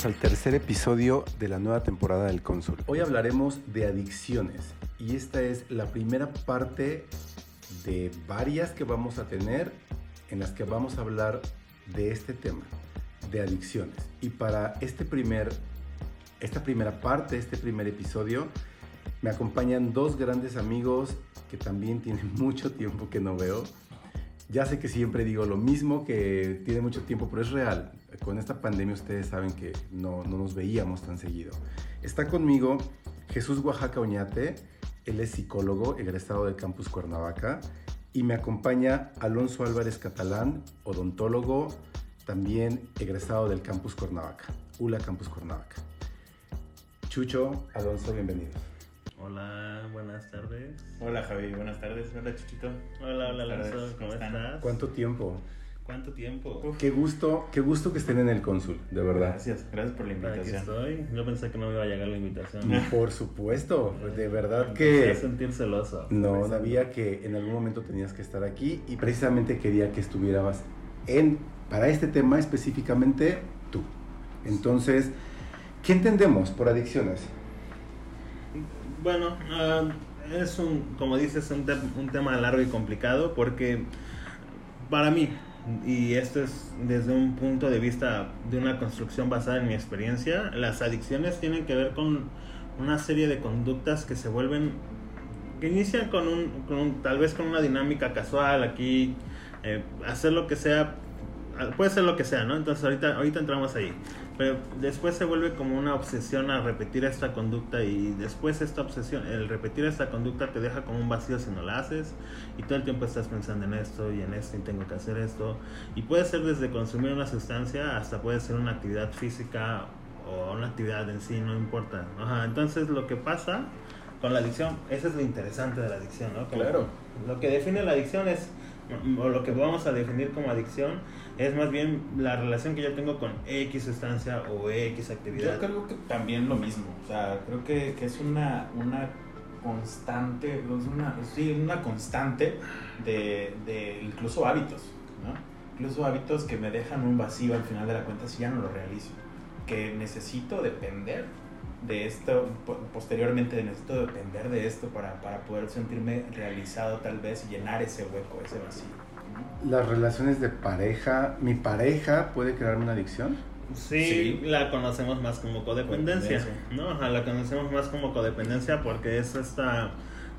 Bienvenidos al tercer episodio de la nueva temporada del Cónsul. Hoy hablaremos de adicciones y esta es la primera parte de varias que vamos a tener en las que vamos a hablar de este tema, de adicciones. Y para este primer, esta primera parte, este primer episodio, me acompañan dos grandes amigos que también tienen mucho tiempo que no veo. Ya sé que siempre digo lo mismo, que tiene mucho tiempo, pero es real. Con esta pandemia ustedes saben que no, no nos veíamos tan seguido. Está conmigo Jesús Oaxaca Oñate, él es psicólogo egresado del Campus Cuernavaca y me acompaña Alonso Álvarez Catalán, odontólogo, también egresado del Campus Cuernavaca, ULA Campus Cuernavaca. Chucho, Alonso, bienvenidos. Hola, buenas tardes. Hola Javi, buenas tardes. Hola Chuchito. Hola, hola Alonso, tardes, ¿cómo estás? ¿Cuánto tiempo? ¿Cuánto tiempo? Uf. Qué gusto, qué gusto que estén en el cónsul, de verdad. Gracias, gracias por la Aquí invitación. estoy. Yo pensé que no me iba a llegar la invitación. Por supuesto, de verdad Empecé a que sentir celoso. no sabía que en algún momento tenías que estar aquí y precisamente quería que estuvieras en para este tema específicamente tú. Entonces, ¿qué entendemos por adicciones? Bueno, ah, es un, como dices, un, te- un tema largo y complicado porque para mí, y esto es desde un punto de vista de una construcción basada en mi experiencia, las adicciones tienen que ver con una serie de conductas que se vuelven, que inician con un, con un- tal vez con una dinámica casual, aquí, eh, hacer lo que sea, puede ser lo que sea, ¿no? Entonces ahorita, ahorita entramos ahí. Pero después se vuelve como una obsesión a repetir esta conducta y después esta obsesión, el repetir esta conducta te deja como un vacío si no la haces y todo el tiempo estás pensando en esto y en esto y tengo que hacer esto. Y puede ser desde consumir una sustancia hasta puede ser una actividad física o una actividad en sí, no importa. Ajá, entonces lo que pasa con la adicción, eso es lo interesante de la adicción, ¿no? Como- Claro. Lo que define la adicción es, o lo que vamos a definir como adicción, es más bien la relación que yo tengo con X sustancia o X actividad. Yo creo que también lo mismo. O sea, creo que, que es una, una constante, es una, sí, una constante de, de incluso hábitos, ¿no? Incluso hábitos que me dejan un vacío al final de la cuenta si ya no lo realizo. Que necesito depender de esto, po- posteriormente necesito depender de esto para, para poder sentirme realizado tal vez y llenar ese hueco, ese vacío. Las relaciones de pareja, mi pareja puede crearme una adicción. Sí, Sí. la conocemos más como codependencia, Codependencia. ¿no? Ajá, la conocemos más como codependencia porque es esta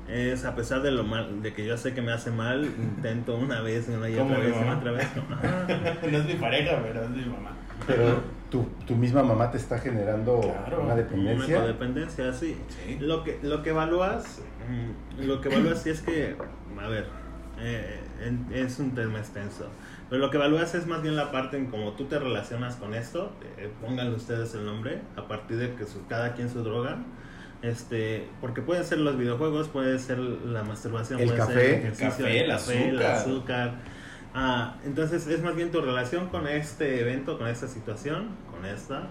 es a pesar de lo mal de que yo sé que me hace mal, intento una vez y una y otra vez y otra vez. no es mi pareja, pero es mi mamá. Pero tu, tu misma mamá te está generando Claro, una Una dependencia. sí. Sí. Lo que, lo que evalúas, mm, lo que evalúas sí es que, a ver, eh, en- es un tema extenso. Pero lo que evalúas es más bien la parte en cómo tú te relacionas con esto. eh, pónganle ustedes el nombre a partir de que su, cada quien su droga. Este, porque pueden ser los videojuegos, puede ser la masturbación, El puede café. ser El café, el azúcar. azúcar. Ah, entonces es más bien tu relación con este evento, con esta situación, con esta.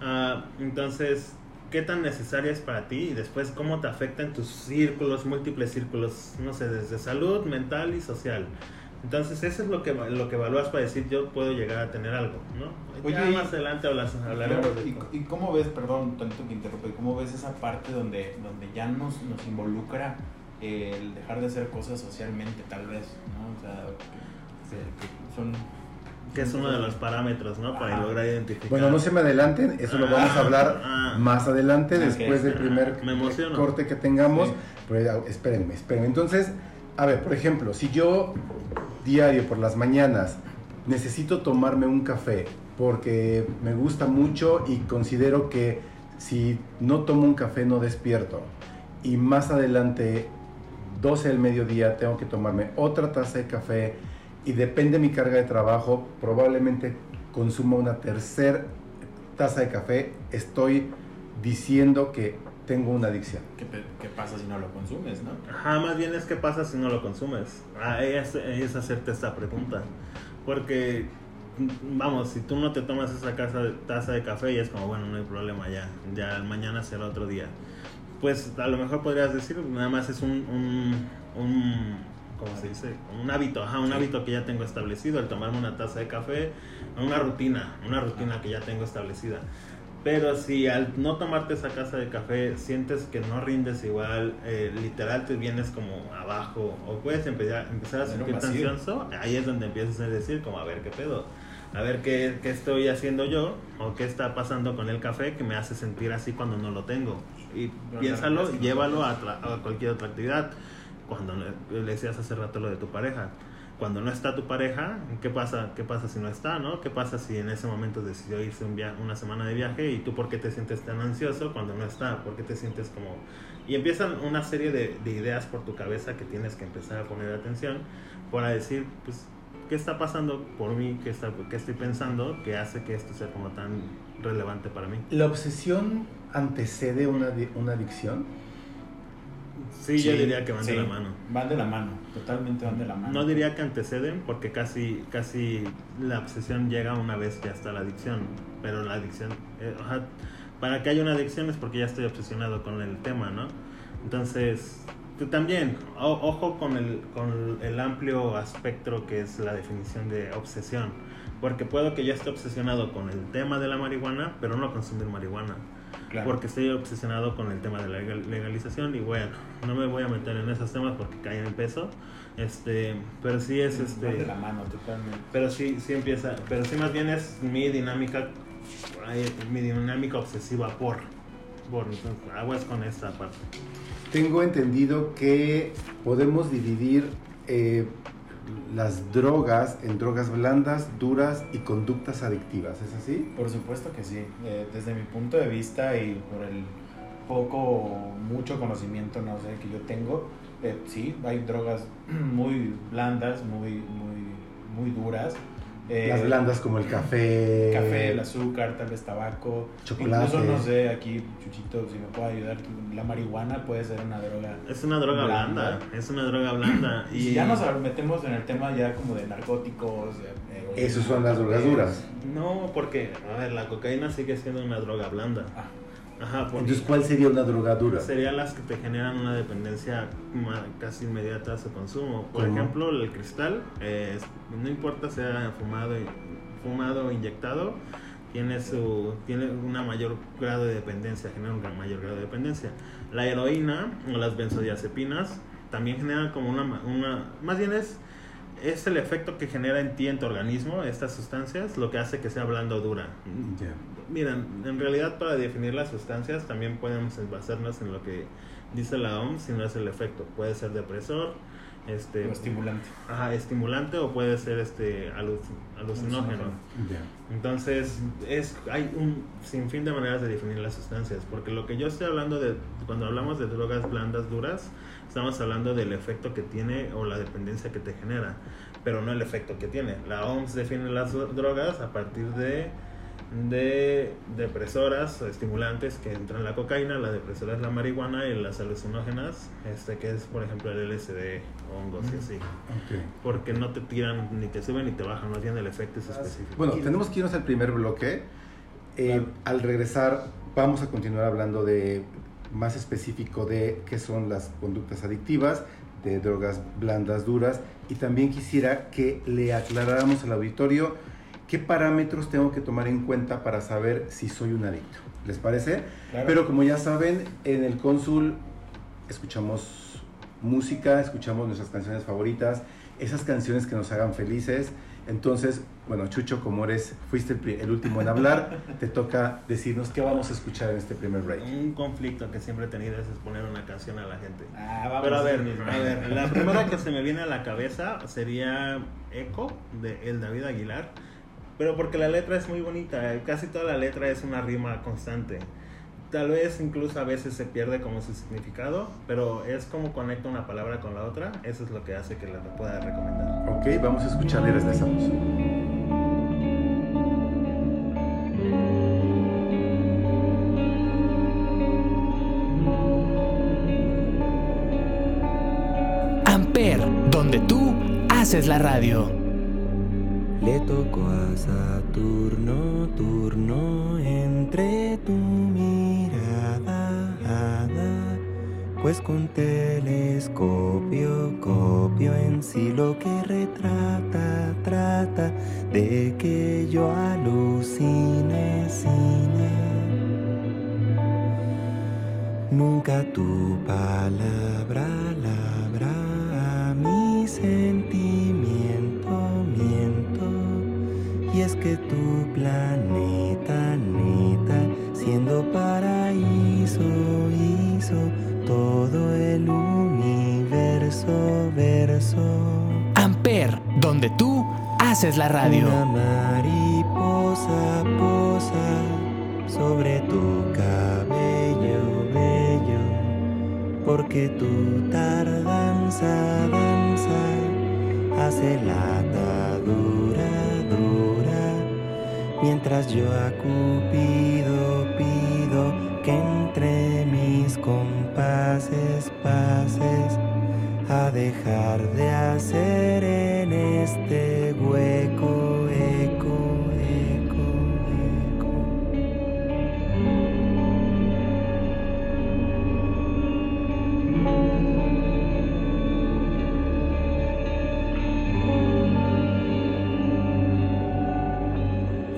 Ah, entonces, ¿qué tan necesaria es para ti? Y después, ¿cómo te afecta en tus círculos, múltiples círculos, no sé, desde salud, mental y social? Entonces, eso es lo que, lo que evalúas para decir yo puedo llegar a tener algo, ¿no? Oye, ya más adelante hablas, hablaremos Claro, de ¿Y, y cómo ves, perdón, tanto que interrumpe, cómo ves esa parte donde, donde ya nos, nos involucra el dejar de hacer cosas socialmente, tal vez, ¿no? O sea, que, son... Que es uno de los parámetros, ¿no? Para lograr identificar. Bueno, no se me adelanten, eso lo vamos a hablar Ah. más adelante, después del primer corte que tengamos. Sí. Pero espérenme, espérenme. Entonces, a ver, por ejemplo, si yo diario por las mañanas necesito tomarme un café porque me gusta mucho y considero que si no tomo un café no despierto y más adelante 12 del mediodía tengo que tomarme otra taza de café y depende de mi carga de trabajo, probablemente consuma una tercera taza de café, estoy diciendo que tengo una adicción. ¿Qué, qué pasa si no lo consumes, no? Ajá, más bien es qué pasa si no lo consumes. Ah, es, es hacerte esta pregunta. Porque, vamos, si tú no te tomas esa casa, taza de café, y es como, bueno, no hay problema ya, ya mañana será otro día. Pues a lo mejor podrías decir, nada más es un, un, un ¿cómo se dice? Un hábito, ajá, un hábito que ya tengo establecido, el tomarme una taza de café, una rutina, una rutina que ya tengo establecida. Pero si al no tomarte esa taza de café sientes que no rindes igual, eh, literal te vienes como abajo, o puedes empezar, empezar a sentir ansioso, ahí es donde empiezas a decir como a ver qué pedo, a ver qué, qué estoy haciendo yo, o qué está pasando con el café que me hace sentir así cuando no lo tengo. Y piénsalo, llévalo a, a cualquier otra actividad cuando le decías hace rato lo de tu pareja. Cuando no está tu pareja, ¿qué pasa? ¿Qué pasa si no está, no? ¿Qué pasa si en ese momento decidió irse un viaje, una semana de viaje y tú por qué te sientes tan ansioso cuando no está? ¿Por qué te sientes como...? Y empiezan una serie de, de ideas por tu cabeza que tienes que empezar a poner atención para decir, pues, ¿qué está pasando por mí? ¿Qué, está, qué estoy pensando que hace que esto sea como tan relevante para mí? ¿La obsesión antecede una, una adicción? Sí, yo diría que van de la mano. Van de la mano, totalmente van de la mano. No diría que anteceden, porque casi, casi la obsesión llega una vez que hasta la adicción. Pero la adicción, eh, para que haya una adicción es porque ya estoy obsesionado con el tema, ¿no? Entonces, tú también, ojo con el, con el amplio espectro que es la definición de obsesión. Porque puedo que ya esté obsesionado con el tema de la marihuana, pero no consumir marihuana porque estoy obsesionado con el tema de la legalización y bueno, no me voy a meter en esos temas porque caen en peso. Este, pero sí es este de la mano totalmente. Pero sí sí empieza, pero sí más bien es mi dinámica mi dinámica obsesiva por por aguas con esta parte. Tengo entendido que podemos dividir eh, las drogas en drogas blandas, duras y conductas adictivas, ¿es así? Por supuesto que sí. Eh, desde mi punto de vista y por el poco, mucho conocimiento, que yo tengo, eh, sí, hay drogas muy blandas, muy, muy, muy duras, las blandas como el café. Café, el azúcar, tal vez tabaco. Chocolate. Incluso, no sé, aquí, Chuchito, si me puede ayudar, la marihuana puede ser una droga. Es una droga blanda. Es una droga blanda. y si ya nos metemos en el tema ya como de narcóticos. Esas son las drogas duras. No, porque, a ver, la cocaína sigue siendo una droga blanda. Ah. Ajá, Entonces, ¿cuál sería una droga dura? Serían las que te generan una dependencia casi inmediata a su consumo. Por ejemplo, el cristal, no importa sea fumado, fumado o inyectado, tiene su tiene una mayor grado de dependencia, genera un mayor grado de dependencia. La heroína o las benzodiazepinas también generan como una, una más bien es es el efecto que genera en ti, en tu organismo, estas sustancias, lo que hace que sea blando o dura. Miren, en realidad para definir las sustancias también podemos basarnos en lo que dice la OMS, si no es el efecto. Puede ser depresor, este, o estimulante. Ajá, estimulante o puede ser este alucinógeno. Entonces, es hay un sinfín de maneras de definir las sustancias, porque lo que yo estoy hablando de cuando hablamos de drogas blandas duras, estamos hablando del efecto que tiene o la dependencia que te genera, pero no el efecto que tiene. La OMS define las drogas a partir de de depresoras o estimulantes que entran la cocaína, la depresora es la marihuana y las alucinógenas, este que es por ejemplo el LSD, hongos y así. Porque no te tiran ni te suben ni te bajan, más bien el efecto es específico. Bueno, tenemos que irnos al primer bloque. Eh, al regresar vamos a continuar hablando de más específico de qué son las conductas adictivas, de drogas blandas, duras, y también quisiera que le aclaráramos al auditorio qué parámetros tengo que tomar en cuenta para saber si soy un adicto. ¿Les parece? Pero como ya saben, en el cónsul escuchamos música, escuchamos nuestras canciones favoritas, esas canciones que nos hagan felices. Entonces, bueno, Chucho, como eres, fuiste el, último en hablar, te toca decirnos qué vamos a escuchar en este primer break. Un conflicto que siempre he tenido es poner una canción a la gente. Ah, vamos Pero a ver, a ver, la primera que se me viene a la cabeza sería Echo de El David Aguilar pero porque la letra es muy bonita, casi toda la letra es una rima constante tal vez incluso a veces se pierde como su significado, pero es como conecta una palabra con la otra, eso es lo que hace que la pueda recomendar. Ok, vamos a escuchar y regresamos. Amper, donde tú haces la radio. Le tocó a Saturno, turno entre tú pues con telescopio copio en sí lo que retrata, trata de que yo alucine, cine. Nunca tu palabra labra a mi sentimiento, miento. Y es que tu planeta, donde tú haces la radio. Una mariposa posa sobre tu cabello porque tu tardanza danza hace la atadura dura, mientras yo a Cupido pido que entre mis compases pases a dejar de hacer en este hueco eco.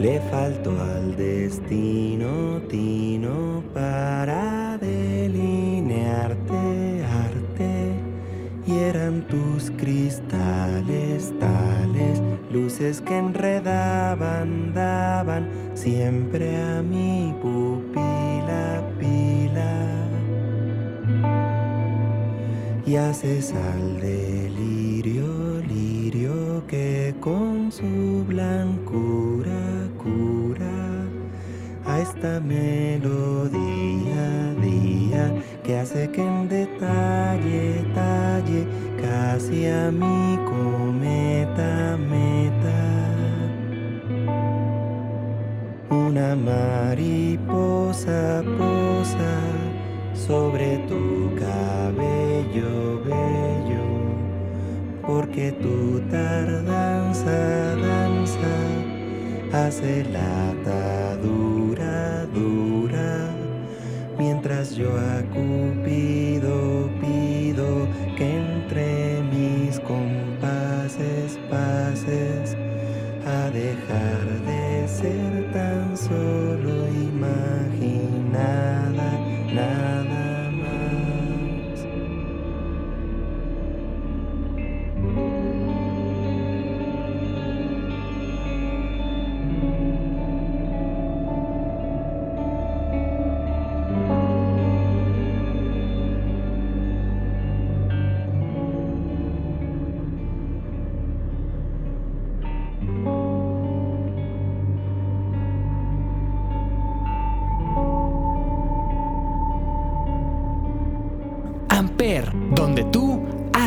Le faltó al destino tino para tus cristales tales luces que enredaban daban siempre a mi pupila pila. Y haces al delirio lirio que con su blancura a esta melodía, día que hace que en detalle, talle casi a mi cometa, meta. Una mariposa posa sobre tu cabello bello, porque tu tardanza danza hace la atadura dura, mientras yo a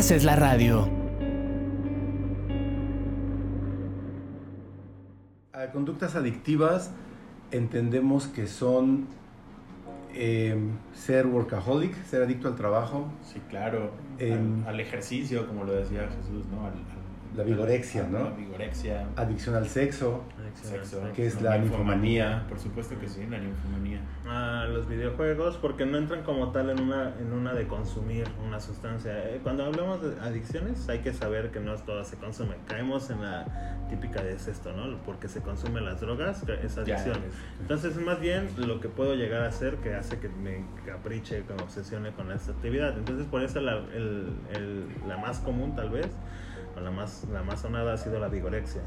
haces la radio. A conductas adictivas entendemos que son eh, ser workaholic, ser adicto al trabajo. Sí, claro. al, ejercicio, como lo decía Jesús, ¿no? La vigorexia, ¿no? La vigorexia. Adicción al sexo. sexo que es la ninfomanía. Por supuesto que sí, la ninfomanía. Ah, los videojuegos, porque no entran como tal en una, en una de consumir una sustancia. Eh, cuando hablamos de adicciones, hay que saber que no todas se consumen. Caemos en la típica de esto, ¿no? Porque se consumen las drogas, es adicción. Entonces, más bien lo que puedo llegar a hacer que hace que me capriche, que me obsesione con esta actividad. Entonces, por eso la, el, el, la más común, tal vez la más, la más sonada ha sido la vigorexia.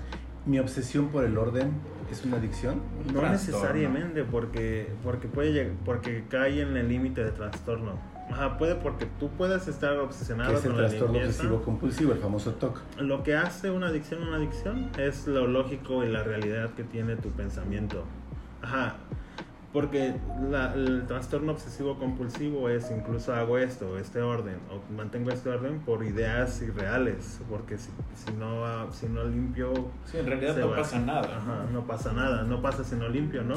¿Mi obsesión por el orden es una adicción? No necesariamente, porque, porque, puede, porque cae en el límite de trastorno. Ajá, puede porque tú puedes estar obsesionado es el con trastorno obsesivo compulsivo, el famoso TOC. Lo que hace una adicción una adicción es lo lógico y la realidad que tiene tu pensamiento. Ajá, Porque la- el trastorno obsesivo compulsivo es incluso hago esto, este orden, o mantengo este orden por ideas irreales, porque si, si, no, si no limpio... Sí, en realidad no va. pasa nada. Ajá, no pasa nada, no pasa si no limpio, ¿no?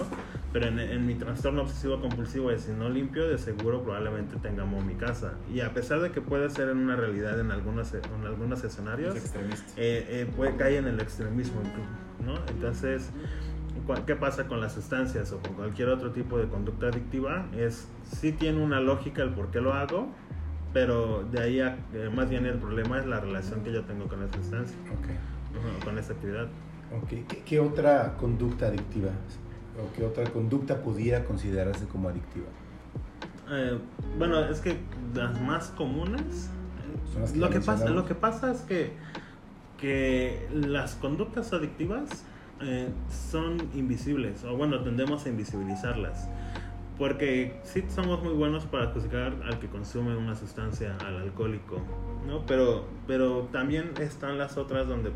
Pero en, en mi trastorno obsesivo compulsivo es si no limpio, de seguro probablemente tengamos mi casa. Y a pesar de que puede ser en una realidad en algunos, en algunos escenarios, Es eh, eh, puede caer en el extremismo, ¿no? Entonces, ¿qué pasa con las sustancias o con cualquier otro tipo de conducta adictiva? Es, sí tiene una lógica el por qué lo hago, pero de ahí a, eh, más bien el problema es la relación que yo tengo con esa sustancia, Ok. Ajá, con esa actividad. Ok, ¿Qué, qué otra conducta adictiva o qué otra conducta pudiera considerarse como adictiva? Eh, bueno, es que las más comunes, las que lo, que pasa, lo que pasa es que, que las conductas adictivas eh, son invisibles, o bueno, tendemos a invisibilizarlas. Porque sí somos muy buenos para juzgar al que consume una sustancia, al alcohólico, ¿no? Pero, pero también están las otras donde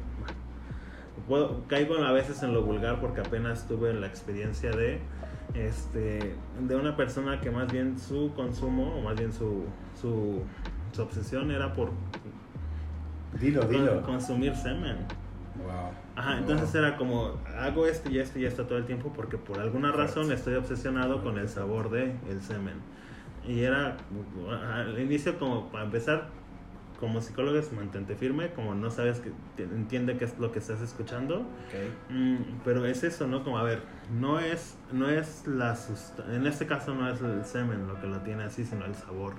puedo, caigo a veces en lo vulgar porque apenas tuve la experiencia de este de una persona que más bien su consumo o más bien su, su, su obsesión era por Dilo, dilo. consumir semen. Wow. Ajá, entonces era como hago esto y esto y esto todo el tiempo porque por alguna razón estoy obsesionado con el sabor de el semen. Y era al inicio como para empezar como psicólogo es mantente firme, como no sabes que entiende qué es lo que estás escuchando, Ok. Mm, pero es eso, ¿no? Como a ver, no es no es la en este caso no es el semen lo que lo tiene así, sino el sabor.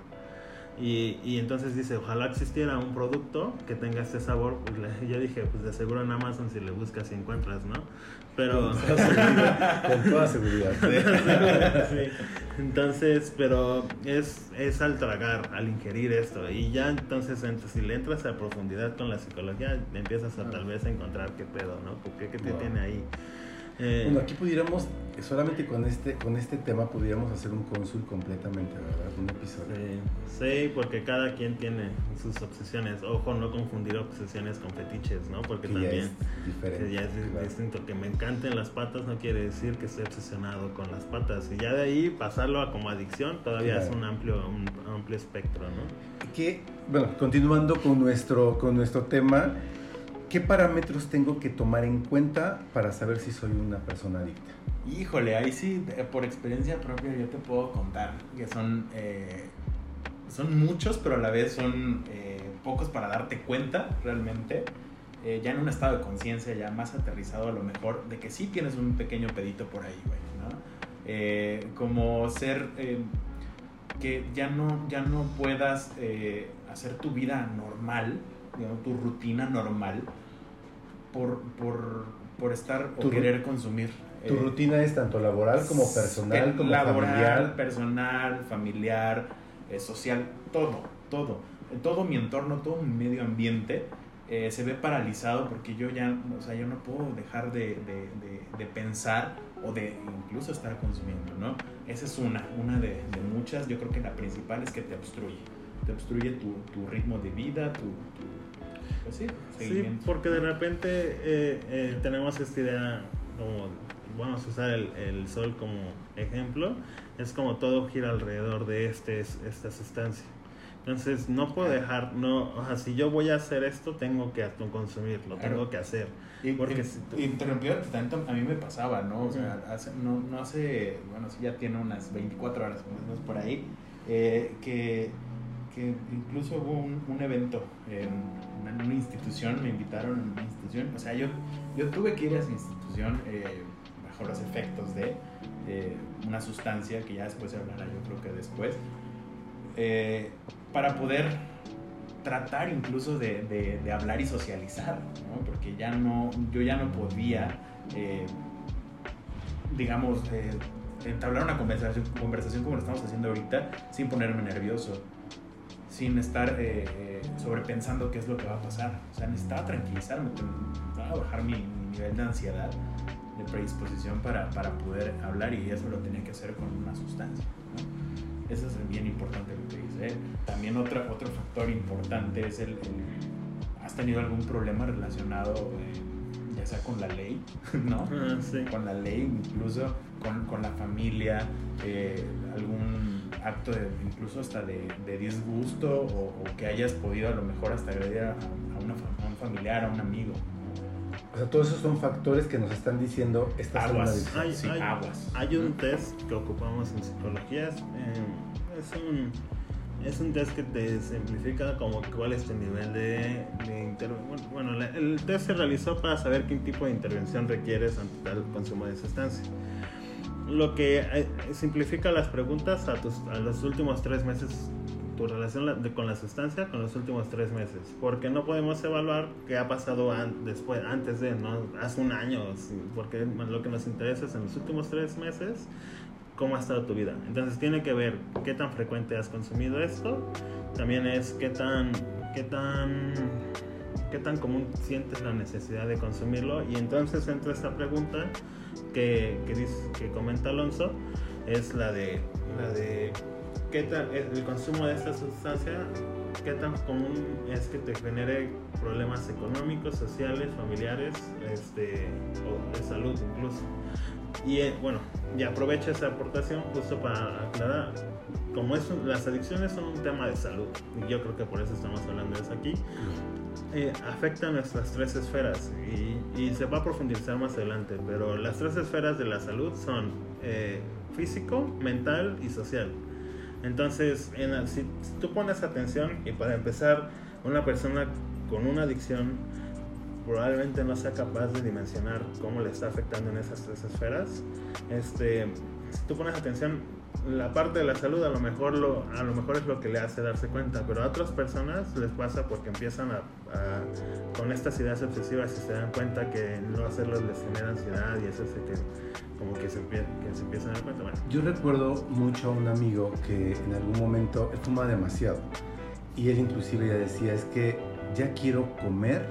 Y, y entonces dice, ojalá existiera un producto que tenga este sabor. Pues le- yo dije, pues de seguro en Amazon si le buscas y encuentras, ¿no? Pero... Con toda seguridad. Con toda seguridad. Sí. Entonces, pero es, es al tragar, al ingerir esto. Y ya entonces, ent- si le entras a profundidad con la psicología, empiezas a tal vez a encontrar qué pedo, ¿no? ¿Por ¿Qué, qué te Wow. tiene ahí? Eh, Bueno, aquí pudiéramos, solamente con este, con este tema, pudiéramos hacer un cónsul completamente, ¿verdad? Un episodio. Sí, sí, porque cada quien tiene sus obsesiones. Ojo, no confundir obsesiones con fetiches, ¿no? Porque Que ya también es diferente. que ya es claro. distinto. Que me encanten las patas no quiere decir que estoy obsesionado con las patas. Y ya de ahí pasarlo a como adicción todavía es un amplio, un amplio espectro, ¿no? Que, bueno, continuando con nuestro, con nuestro tema, ¿qué parámetros tengo que tomar en cuenta para saber si soy una persona adicta? Híjole, ahí sí, eh, por experiencia propia yo te puedo contar que son, eh, son muchos, pero a la vez son eh, pocos para darte cuenta realmente. eh, ya en un estado de conciencia, ya más aterrizado a lo mejor, de que sí tienes un pequeño pedito por ahí, güey, ¿no? Como ser, que ya no, ya no puedas hacer tu vida normal, digamos, tu rutina normal, por, por, por estar o querer consumir. ¿Tu eh, rutina es tanto laboral como personal, como laboral, familiar? personal, familiar, eh, social, todo, todo. Todo mi entorno, todo mi medio ambiente eh, se ve paralizado porque yo ya, o sea, yo no puedo dejar de, de- de- de pensar o de incluso estar consumiendo, ¿no? Esa es una, una de, de muchas. Yo creo que la principal es que te obstruye. Te obstruye tu, tu ritmo de vida, tu, tu pues sí, Sí, porque de repente eh, eh, tenemos esta idea como vamos a usar el, el sol como ejemplo, es como todo gira alrededor de este, esta sustancia. Entonces no puedo dejar, no, o sea, si yo voy a hacer esto, tengo que consumir, lo Claro. tengo que hacer. Y, Porque y- si tú- interrumpido tanto, a mí me pasaba, ¿no? O sea, hace, no, no hace, bueno, sí ya tiene unas 24 horas por ahí, eh, que, que incluso hubo un, evento en una, institución, me invitaron a una institución, o sea, yo, yo tuve que ir a esa institución eh, bajo los efectos de una sustancia que ya después se hablará, yo creo que después, eh, para poder tratar incluso de, de- de hablar y socializar, ¿no? porque ya no, yo ya no podía, eh, digamos, eh, entablar una conversación, conversación como lo estamos haciendo ahorita sin ponerme nervioso, sin estar eh, eh, sobrepensando qué es lo que va a pasar. O sea, necesitaba tranquilizarme, necesitaba bajar mi, mi nivel de ansiedad, de predisposición para, para poder hablar y eso lo tenía que hacer con una sustancia. ¿no? Eso es bien importante lo que dice. También otra, otro factor importante es el, el- ¿Has tenido algún problema relacionado, eh, ya sea con la ley, ¿no? Ah, sí. Con la ley, incluso con, con la familia, eh, algún acto de, incluso hasta de, de disgusto o, o que hayas podido a lo mejor hasta agredir a, a una, a un familiar, a un amigo. O sea, todos esos son factores que nos están diciendo esta es una Aguas. Hay, Sí, hay- aguas. hay un test que ocupamos en psicología. es, eh, es, un, es un test que te simplifica como cuál es tu nivel de, de intervención. Bueno, la- el test se realizó para saber qué tipo de intervención requieres ante tal consumo de sustancia. Lo que eh, simplifica las preguntas a, tus, a los últimos tres meses, tu relación con la sustancia, con los últimos tres meses. Porque no podemos evaluar qué ha pasado después, antes de, ¿no? Hace un año, porque lo que nos interesa es en los últimos tres meses cómo ha estado tu vida. Entonces tiene que ver qué tan frecuente has consumido esto, también es qué tan, qué tan, qué tan común sientes la necesidad de consumirlo y entonces entra esta pregunta que, que, comenta Alonso, es la de, la de qué tan, el consumo de esta sustancia, qué tan común es que te genere problemas económicos, sociales, familiares, este, o de salud incluso. Y eh, bueno, y aprovecho esa aportación justo para aclarar, como es las adicciones son un tema de salud, y yo creo que por eso estamos hablando de eso aquí, eh, afecta nuestras tres esferas y, se va a profundizar más adelante, pero las tres esferas de la salud son eh, físico, mental y social. Entonces, en si, si tú pones atención y para empezar, una persona con una adicción probablemente no sea capaz de dimensionar cómo le está afectando en esas tres esferas. Este, si tú pones atención, la parte de la salud a lo mejor lo, a lo mejor es lo que le hace darse cuenta, pero a otras personas les pasa porque empiezan a, con estas ideas obsesivas y se dan cuenta que no hacerlo les genera ansiedad y eso hace que como que se, empie- que se empiezan a dar cuenta. Bueno, Yo recuerdo mucho a un amigo que en algún momento él fuma demasiado y él inclusive ya decía es que ya quiero comer,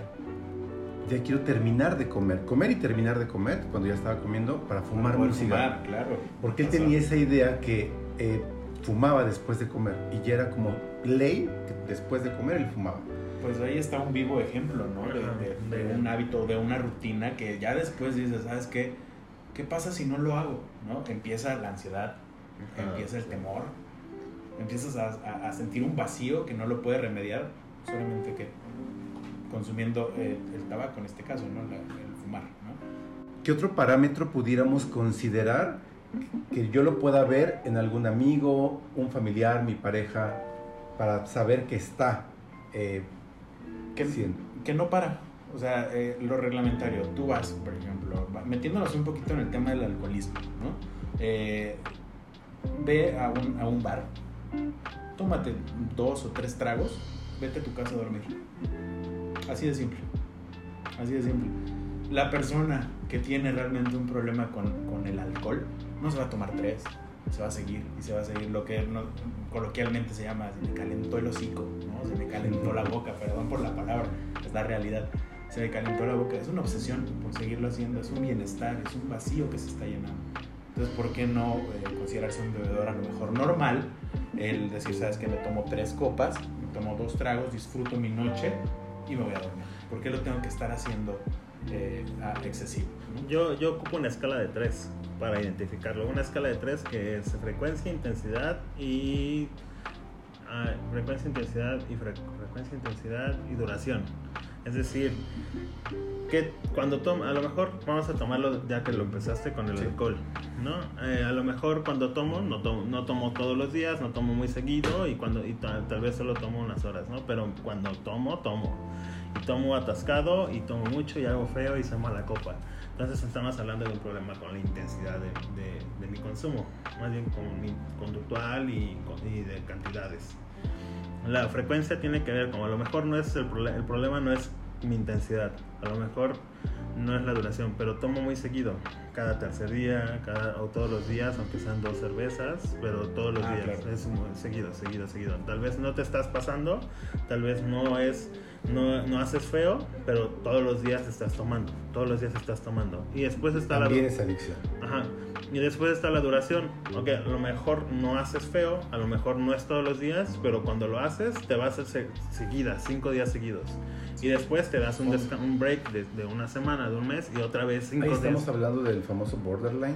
ya quiero terminar de comer, comer y terminar de comer cuando ya estaba comiendo para fumar Poder un cigarro. fumar, claro. Porque él Pasó. tenía esa idea que eh, fumaba después de comer y ya era como ley que después de comer él fumaba. Pues ahí está un vivo ejemplo, ¿no? De- de de- un hábito, de una rutina que ya después dices, ¿sabes qué? ¿Qué pasa si no lo hago? ¿No? Empieza la ansiedad, Ajá, empieza el sí. temor, empiezas a, a- a sentir un vacío que no lo puedes remediar solamente que consumiendo eh, el tabaco en este caso, ¿no? La- el fumar, ¿no? ¿Qué otro parámetro pudiéramos considerar que yo lo pueda ver en algún amigo, un familiar, mi pareja, para saber que está eh, Que, siendo? que no para. O sea, eh, lo reglamentario, tú vas, por ejemplo, metiéndonos un poquito en el tema del alcoholismo, ¿no? Eh, ve a un, a un bar, tómate dos o tres tragos, vete a tu casa a dormir. Así de simple. Así de simple. La persona que tiene realmente un problema con, con el alcohol no se va a tomar tres, se va a seguir y se va a seguir lo que no- coloquialmente se llama se me calentó el hocico, ¿no? se me calentó la boca, perdón por la palabra, es la realidad. Se me calentó la boca, es una obsesión por seguirlo haciendo, es un bienestar, es un vacío que se está llenando. Entonces, ¿por qué no eh, considerarse un bebedor a lo mejor normal? El decir, sabes que me tomo tres copas, me tomo dos tragos, disfruto mi noche y me voy a dormir. ¿Por qué lo tengo que estar haciendo eh, excesivo? Yo, yo ocupo una escala de 3 para identificarlo. Una escala de 3 que es frecuencia, intensidad y. ah, frecuencia, intensidad y fre- frecuencia, intensidad y duración. Es decir, que cuando tomo, a lo mejor vamos a tomarlo ya que lo empezaste con el Sí. alcohol, ¿no? Eh, a lo mejor cuando tomo no, tomo, no tomo todos los días, no tomo muy seguido y, cuando, y tal, tal vez solo tomo unas horas, ¿no? Pero cuando tomo, tomo. Y tomo atascado y tomo mucho y hago feo y se mala copa. Entonces estamos hablando de un problema con la intensidad de, de- de mi consumo, más bien con mi conductual y, con- y de cantidades. La frecuencia tiene que ver, como a lo mejor no es el, prole- el problema no es mi intensidad, a lo mejor no es la duración, pero tomo muy seguido, cada tercer día, cada, o todos los días, aunque sean dos cervezas, pero todos los Ah, días, claro. es muy seguido, seguido, seguido. Tal vez no te estás pasando, tal vez no es no, no haces feo, pero todos los días estás tomando, todos los días estás tomando. Y después está También la... es adicción. Ajá. Y después está la duración. Ok, a lo mejor no haces feo, a lo mejor no es todos los días, pero cuando lo haces te vas a hacer seguida, cinco días seguidos. Y después te das un, un break de, de una semana, de un mes y otra vez cinco Ahí estamos días. hablando del famoso borderline.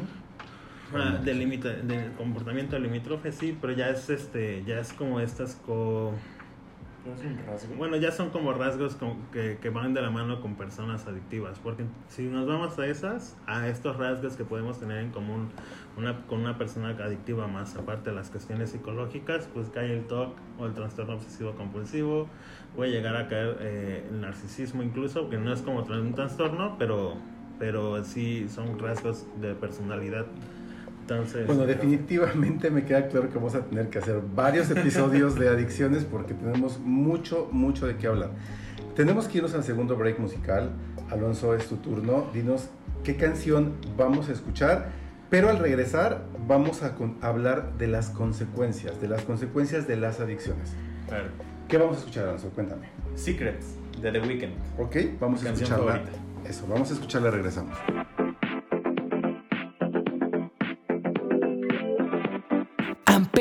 Ah, del, limita- del comportamiento limítrofe, sí, pero ya es este, ya es como estas co... Bueno, ya son como rasgos que, que van de la mano con personas adictivas, porque si nos vamos a esas, a estos rasgos que podemos tener en común una, con una persona adictiva más, aparte de las cuestiones psicológicas, pues cae el TOC o el trastorno obsesivo compulsivo, puede llegar a caer eh, el narcisismo incluso, que no es como un trastorno, pero, pero sí son rasgos de personalidad. Entonces, Bueno, definitivamente me queda claro que vamos a tener que hacer varios episodios de adicciones porque tenemos mucho, mucho de qué hablar. Tenemos que irnos al segundo break musical. Alonso, es tu turno. Dinos qué canción vamos a escuchar. Pero al regresar vamos a hablar de las consecuencias, de las consecuencias de las adicciones. Claro. ¿Qué vamos a escuchar, Alonso? Cuéntame. Secrets de The Weeknd. ¿Ok? Vamos a escucharla. favorita. Eso, vamos a escucharla, regresamos.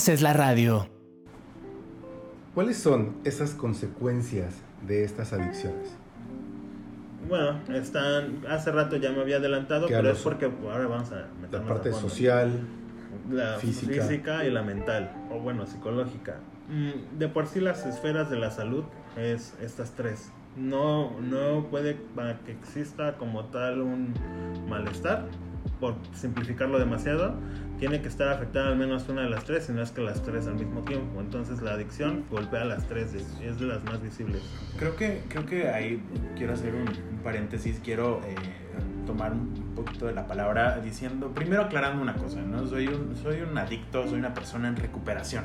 haces la radio. ¿Cuáles son esas consecuencias de estas adicciones? Bueno, están. Hace rato ya me había adelantado, ¿Qué pero hablas? es porque ahora vamos a La parte social, la física. física. y la mental, o bueno, psicológica. Mm, De por sí las esferas de la salud es estas tres. No, no puede, para que exista como tal un malestar, por simplificarlo demasiado, tiene que estar afectada al menos una de las tres, si no es que las tres al mismo tiempo. Entonces la adicción golpea a las tres, es de las más visibles. Creo que, creo que ahí quiero hacer un, un paréntesis, quiero eh, tomar un poquito de la palabra diciendo, primero aclarando una cosa, ¿no? Soy un, soy un adicto, soy una persona en recuperación,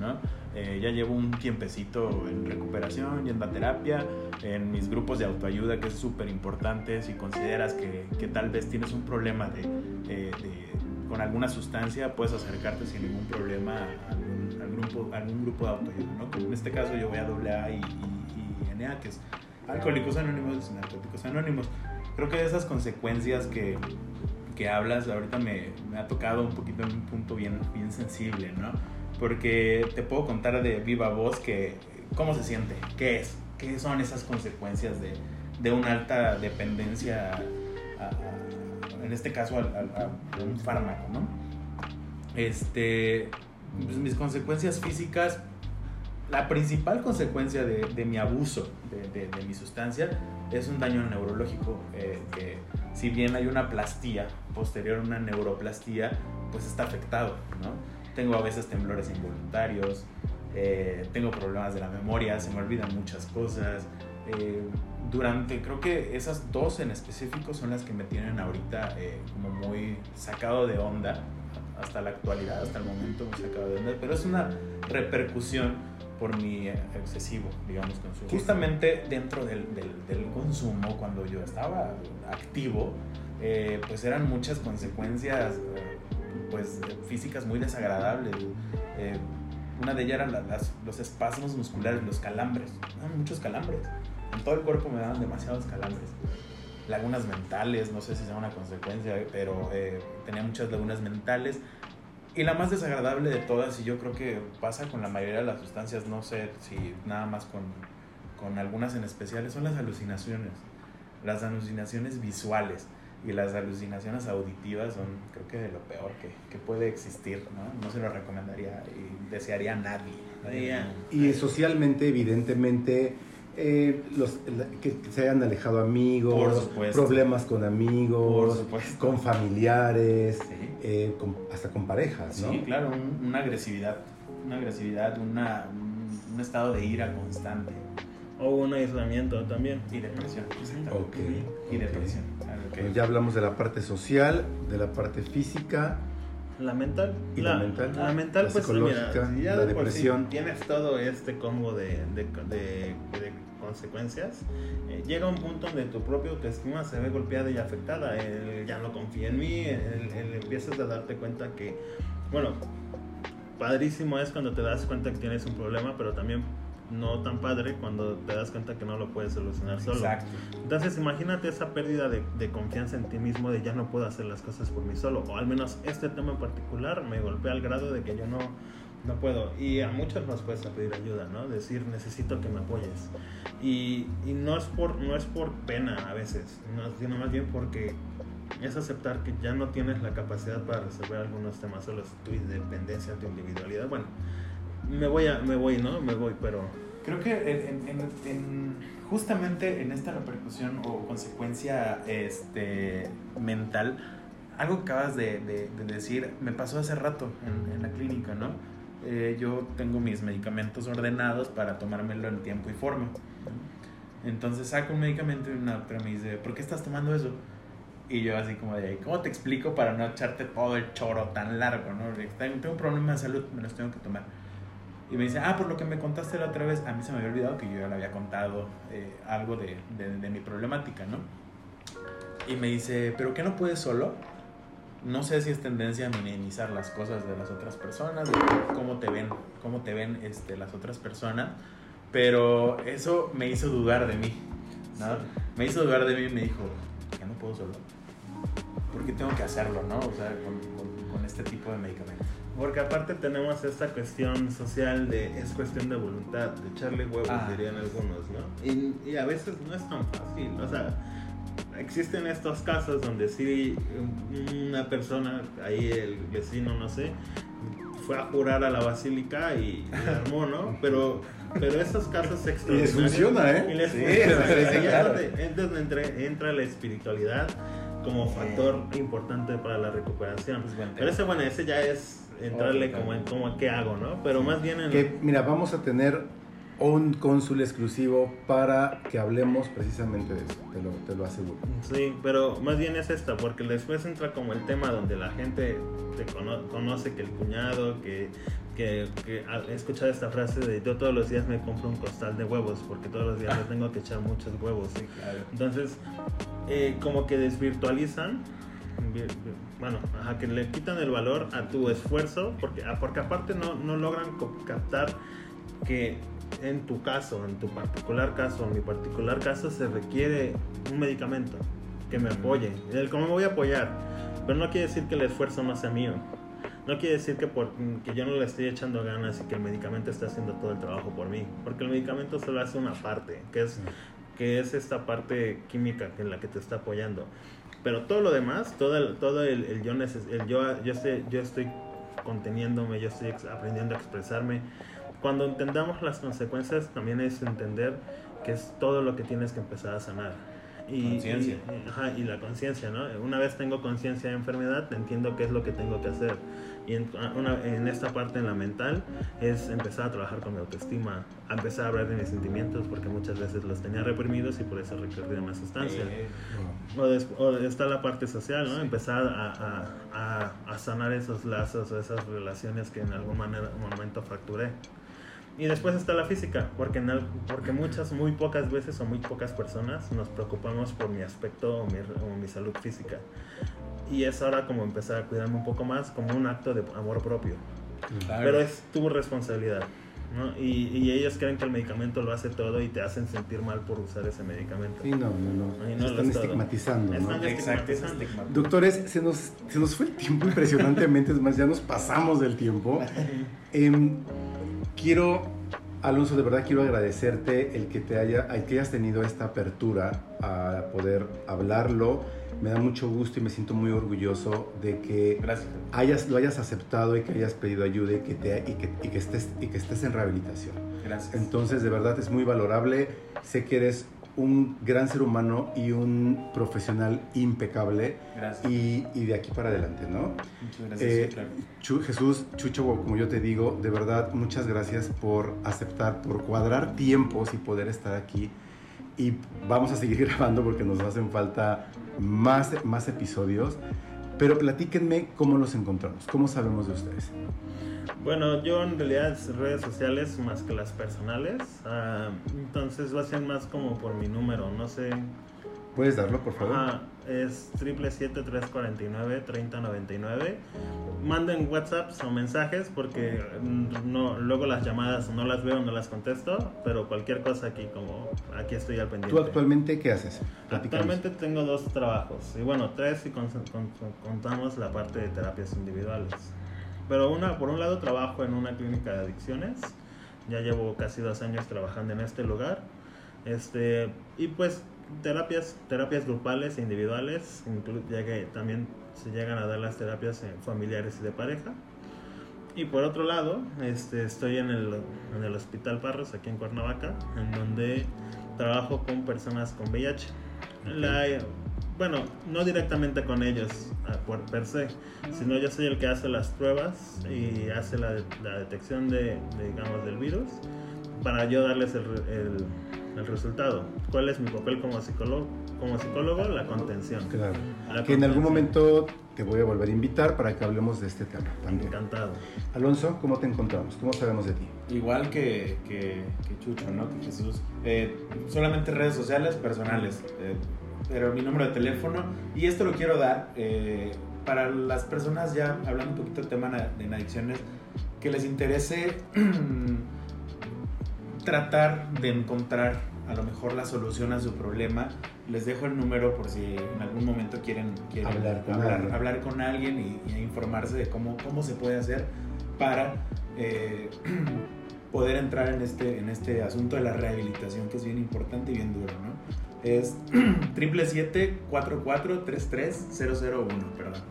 ¿no? Eh, ya llevo un tiempecito en recuperación, yendo a terapia, en mis grupos de autoayuda, que es súper importante si consideras que, que tal vez tienes un problema de, eh, de- con alguna sustancia, puedes acercarte sin ningún problema a algún, al grupo, a algún grupo de autoayuda, ¿no? Como en este caso yo voy a AA y, y, y NA, que es Alcohólicos Anónimos y Narcóticos Anónimos. Creo que de esas consecuencias que, que hablas, ahorita me, me ha tocado un poquito en un punto bien, bien sensible, ¿no? Porque te puedo contar de viva voz que cómo se siente, qué es, qué son esas consecuencias de, de una alta dependencia, en este caso, a, un fármaco, ¿no? Este, pues, mis consecuencias físicas, la principal consecuencia de, mi abuso de, de- de mi sustancia es un daño neurológico, eh, que si bien hay una plastía posterior, una neuroplastía, pues está afectado, ¿no? Tengo a veces temblores involuntarios, eh, tengo problemas de la memoria, se me olvidan muchas cosas. eh, durante, creo que esas dos en específico son las que me tienen ahorita eh, como muy sacado de onda, hasta la actualidad, hasta el momento muy sacado de onda, pero es una repercusión por mi excesivo, digamos, consumo. Justamente dentro del, del, del consumo, cuando yo estaba activo, eh, pues eran muchas consecuencias eh, pues, físicas muy desagradables. Eh, una de ellas eran los espasmos musculares, los calambres. Daban muchos calambres. En todo el cuerpo me daban demasiados calambres. Lagunas mentales, no sé si sea una consecuencia, pero eh, tenía muchas lagunas mentales. Y la más desagradable de todas, y yo creo que pasa con la mayoría de las sustancias, no sé si nada más con, con algunas en especiales, son las alucinaciones. Las alucinaciones visuales y las alucinaciones auditivas son, creo que, de lo peor que, que puede existir. ¿no? no se lo recomendaría y desearía a nadie. Y socialmente, evidentemente, eh, los, la- que se hayan alejado amigos, problemas con amigos, con familiares, Sí. eh, con- hasta con parejas, ¿no? Sí, claro, un- una agresividad, una agresividad, una, un, un estado de ira constante O un aislamiento también. y depresión. exactamente. Ok, Y depresión. Bueno, ya hablamos de la parte social, de la parte física. La mental. ¿Y la mental? La mental, La pues psicológica, mira, si ya la de por sí depresión. tienes todo este combo de, de, de- de consecuencias. eh, llega un punto donde tu propia autoestima se ve golpeada y afectada. Él ya no confía en mí. Él, él empiezas a darte cuenta que, bueno, padrísimo es cuando te das cuenta que tienes un problema, pero también no tan padre cuando te das cuenta que no lo puedes solucionar solo. Exacto. Entonces imagínate esa pérdida de, de confianza en ti mismo, de ya no puedo hacer las cosas por mí solo, o al menos este tema en particular me golpea al grado de que yo no, no puedo. Y a muchos nos cuesta pedir ayuda, ¿no? Decir, necesito que me apoyes. Y, y no, es por, no es por pena a veces, no, sino más bien porque es aceptar que ya no tienes la capacidad para resolver algunos temas, solo tu independencia, tu individualidad. Bueno, me voy, a, me voy, ¿no? Me voy, pero... Creo que en, en- en- justamente en esta repercusión o consecuencia este, mental, algo que acabas de, de- de decir me pasó hace rato en, en la clínica, ¿no? Eh, yo tengo mis medicamentos ordenados para tomármelo en tiempo y forma. Entonces saco un medicamento y una doctora me dice, ¿por qué estás tomando eso? Y yo así como de, ¿cómo te explico para no echarte todo el choro tan largo, ¿no? Tengo un problema de salud, me los tengo que tomar. Y me dice, ah, por lo que me contaste la otra vez, a mí se me había olvidado que yo ya le había contado eh, algo de, de- de mi problemática, ¿no? Y me dice, ¿pero qué no puedes solo? No sé si es tendencia a minimizar las cosas de las otras personas, de cómo te ven, cómo te ven este, las otras personas, pero eso me hizo dudar de mí, ¿no? Me hizo dudar de mí y me dijo, ¿qué no puedo solo? ¿Por qué tengo que hacerlo, no? O sea, con, con- con este tipo de medicamentos. Porque aparte tenemos esta cuestión social de es cuestión de voluntad, de echarle huevos, Ah. dirían algunos, ¿no? Y, y a veces no es tan fácil, o sea, existen estos casos donde sí una persona, ahí el vecino, no sé, fue a jurar a la basílica y, y armó, ¿no? Pero, pero esos casos extraordinarios... funciona, ¿eh? Y les Sí, funciona. sí, sí, Ahí es claro. donde- es donde entra, entra la espiritualidad como factor importante para la recuperación. Pero ese, bueno, ese ya es entrarle como en como qué hago, ¿no? Pero más bien en... Que, mira, vamos a tener un cónsul exclusivo para que hablemos precisamente de eso, te lo, te lo aseguro. Sí, pero más bien es esta, porque después entra como el tema donde la gente te cono- conoce que el cuñado, que, que, que he escuchado esta frase de yo todos los días me compro un costal de huevos, porque todos los días tengo que echar muchos huevos. Sí, claro. Entonces, eh, como que desvirtualizan, vi- vi- bueno, ajá, que le quitan el valor a tu esfuerzo, porque, ah, porque aparte no, no logran captar que en tu caso, en tu particular caso, en mi particular caso, se requiere un medicamento que me apoye. El cómo me voy a apoyar, pero no quiere decir que el esfuerzo no sea mío. No quiere decir que, por, que yo no le estoy echando ganas y que el medicamento está haciendo todo el trabajo por mí, porque el medicamento solo hace una parte, que es, que es esta parte química en la que te está apoyando. Pero todo lo demás, todo el, todo el, el yo, neces- el yo, yo, estoy, yo estoy conteniéndome, yo estoy aprendiendo a expresarme. Cuando entendamos las consecuencias, también es entender que es todo lo que tienes que empezar a sanar. Y- ajá, y la conciencia, ¿no? Una vez tengo conciencia de enfermedad, entiendo qué es lo que tengo que hacer. Y en, una- en esta parte, en la mental, es empezar a trabajar con mi autoestima, a empezar a hablar de mis sentimientos, porque muchas veces los tenía reprimidos y por eso recurrí a una sustancia. Eh, O, des- o está la parte social, ¿no? Empezar a, a- a- a sanar esos lazos o esas relaciones que en algún manera, momento fracturé. Y después está la física, porque, en al- porque muchas, muy pocas veces o muy pocas personas nos preocupamos por mi aspecto o mi, o mi salud física. Y es ahora como empezar a cuidarme un poco más como un acto de amor propio. claro. Pero es tu responsabilidad. ¿no? Y, y ellos creen que el medicamento lo hace todo y te hacen sentir mal por usar ese medicamento. Sí, no, no, no. No están es estigmatizando, ¿no? Están Exacto, es estigmatizando. estigma. Doctores, se nos, se nos fue el tiempo impresionantemente, es más, ya nos pasamos del tiempo. Em, quiero, Alonso, de verdad quiero agradecerte el que, te haya, el que hayas tenido esta apertura a poder hablarlo. Me da mucho gusto y me siento muy orgulloso de que Gracias. hayas, lo hayas aceptado y que hayas pedido ayuda y que, te, y que, y que estés, y que estés en rehabilitación. Gracias. Entonces, de verdad es muy valorable. Sé que eres un gran ser humano y un profesional impecable Gracias. y, y de aquí para adelante, ¿no? Muchas gracias. Eh, sí, claro. Chu- Jesús, Chucho, como yo te digo, de verdad, muchas gracias por aceptar, por cuadrar tiempos y poder estar aquí. Y vamos a seguir grabando porque nos hacen falta más, más episodios. Pero platíquenme cómo los encontramos, cómo sabemos de ustedes. Bueno, yo en realidad es redes sociales más que las personales. ah, entonces va a ser más como por mi número, no sé. ¿Puedes darlo, por favor? Ajá, es 777-349-3099. Manden WhatsApps o mensajes porque mm, no, luego las llamadas no las veo, no las contesto, pero cualquier cosa aquí como aquí estoy al pendiente. ¿Tú actualmente qué haces? Actualmente tengo dos trabajos, y bueno, tres si con- con- contamos la parte de terapias individuales. Pero una, por un lado trabajo en una clínica de adicciones, ya llevo casi dos años trabajando en este lugar, este, y pues terapias, terapias grupales e individuales, ya que también se llegan a dar las terapias en familiares y de pareja. Y por otro lado, este, estoy en el, en el Hospital Parros, aquí en Cuernavaca, en donde trabajo con personas con VIH. La- bueno, no directamente con ellos por per se, sino yo soy el que hace las pruebas y hace la, la detección de, de, digamos, del virus para yo darles el, el- el resultado. ¿Cuál es mi papel como psicólogo? Como psicólogo, la contención. Claro. La Que en algún momento te voy a volver a invitar para que hablemos de este tema también. Encantado. Alonso, ¿cómo te encontramos? ¿Cómo sabemos de ti? Igual que, que, que Chucho, ¿no? Que Jesús. Eh, solamente redes sociales personales. eh, pero mi número de teléfono. Y esto lo quiero dar eh, para las personas, ya hablando un poquito del tema de adicciones, que les interese tratar de encontrar a lo mejor la solución a su problema. Les dejo el número por si en algún momento quieren, quieren Hablar con hablar, alguien. hablar con alguien y, y informarse de cómo, cómo se puede hacer para eh, poder entrar en este, en este asunto de la rehabilitación que es bien importante y bien duro, ¿no? Es 777-4433-001, perdón.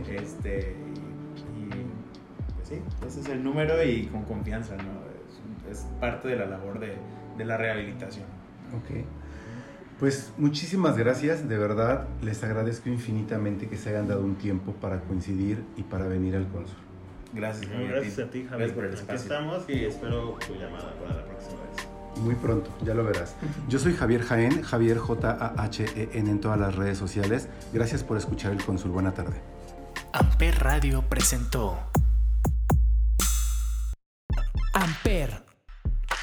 Ok. Este, y, y, pues sí, ese es el número y con confianza, ¿no? Es, parte de la labor de, de la rehabilitación. Ok. Pues muchísimas gracias, de verdad les agradezco infinitamente que se hayan dado un tiempo para coincidir y para venir al cónsul. Gracias, No, gracias a ti, Javier. Gracias por el Aquí espacio. estamos y espero tu llamada para la próxima vez. Muy pronto, ya lo verás. Yo soy Javier Jaén, Javier J-A-H-E-N en todas las redes sociales. Gracias por escuchar el cónsul. Buena tarde. Amper Radio presentó Amper,